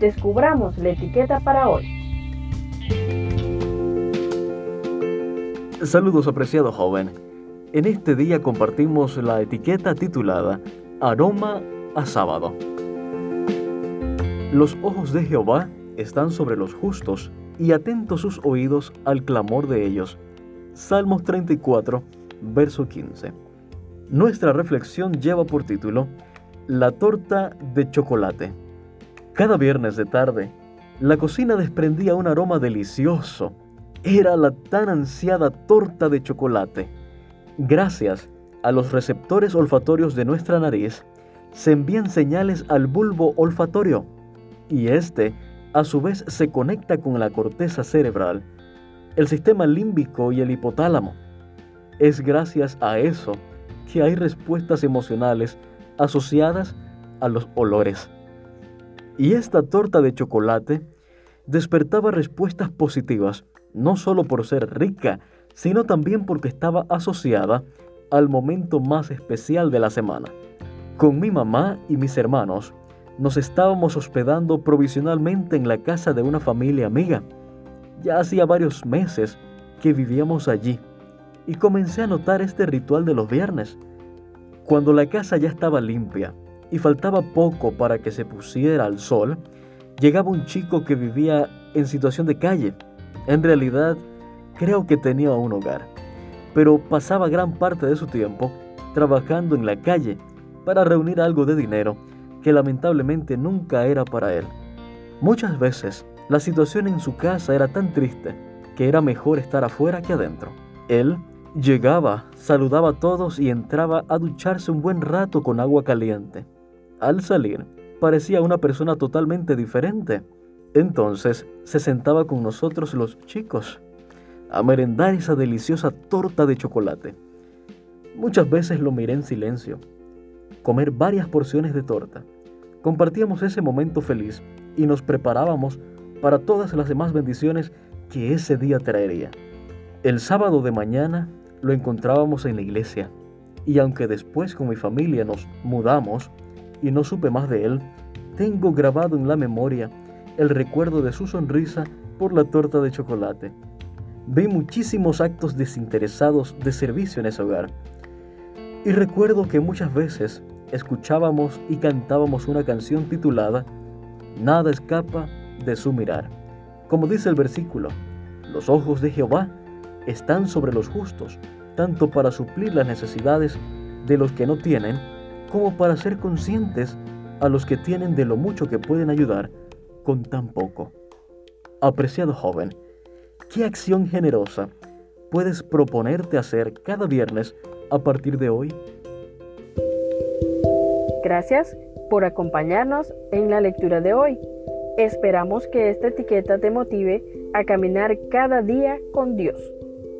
descubramos la etiqueta para hoy. Saludos apreciado joven. En este día compartimos la etiqueta titulada Aroma a sábado. Los ojos de Jehová están sobre los justos y atentos sus oídos al clamor de ellos. Salmos 34, verso 15. Nuestra reflexión lleva por título La torta de chocolate. Cada viernes de tarde, la cocina desprendía un aroma delicioso. Era la tan ansiada torta de chocolate. Gracias a los receptores olfatorios de nuestra nariz, se envían señales al bulbo olfatorio y este a su vez se conecta con la corteza cerebral, el sistema límbico y el hipotálamo. Es gracias a eso que hay respuestas emocionales asociadas a los olores. Y esta torta de chocolate despertaba respuestas positivas, no solo por ser rica, sino también porque estaba asociada al momento más especial de la semana. Con mi mamá y mis hermanos, nos estábamos hospedando provisionalmente en la casa de una familia amiga. Ya hacía varios meses que vivíamos allí y comencé a notar este ritual de los viernes. Cuando la casa ya estaba limpia y faltaba poco para que se pusiera al sol, llegaba un chico que vivía en situación de calle. En realidad, creo que tenía un hogar, pero pasaba gran parte de su tiempo trabajando en la calle para reunir algo de dinero que lamentablemente nunca era para él. Muchas veces la situación en su casa era tan triste que era mejor estar afuera que adentro. Él llegaba, saludaba a todos y entraba a ducharse un buen rato con agua caliente. Al salir, parecía una persona totalmente diferente. Entonces se sentaba con nosotros los chicos a merendar esa deliciosa torta de chocolate. Muchas veces lo miré en silencio, comer varias porciones de torta. Compartíamos ese momento feliz y nos preparábamos para todas las demás bendiciones que ese día traería. El sábado de mañana lo encontrábamos en la iglesia y aunque después con mi familia nos mudamos y no supe más de él, tengo grabado en la memoria el recuerdo de su sonrisa por la torta de chocolate. Vi muchísimos actos desinteresados de servicio en ese hogar y recuerdo que muchas veces escuchábamos y cantábamos una canción titulada Nada escapa de su mirar. Como dice el versículo, los ojos de Jehová están sobre los justos, tanto para suplir las necesidades de los que no tienen, como para ser conscientes a los que tienen de lo mucho que pueden ayudar con tan poco. Apreciado joven, ¿qué acción generosa puedes proponerte hacer cada viernes a partir de hoy? Gracias por acompañarnos en la lectura de hoy. Esperamos que esta etiqueta te motive a caminar cada día con Dios.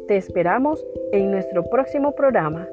Te esperamos en nuestro próximo programa.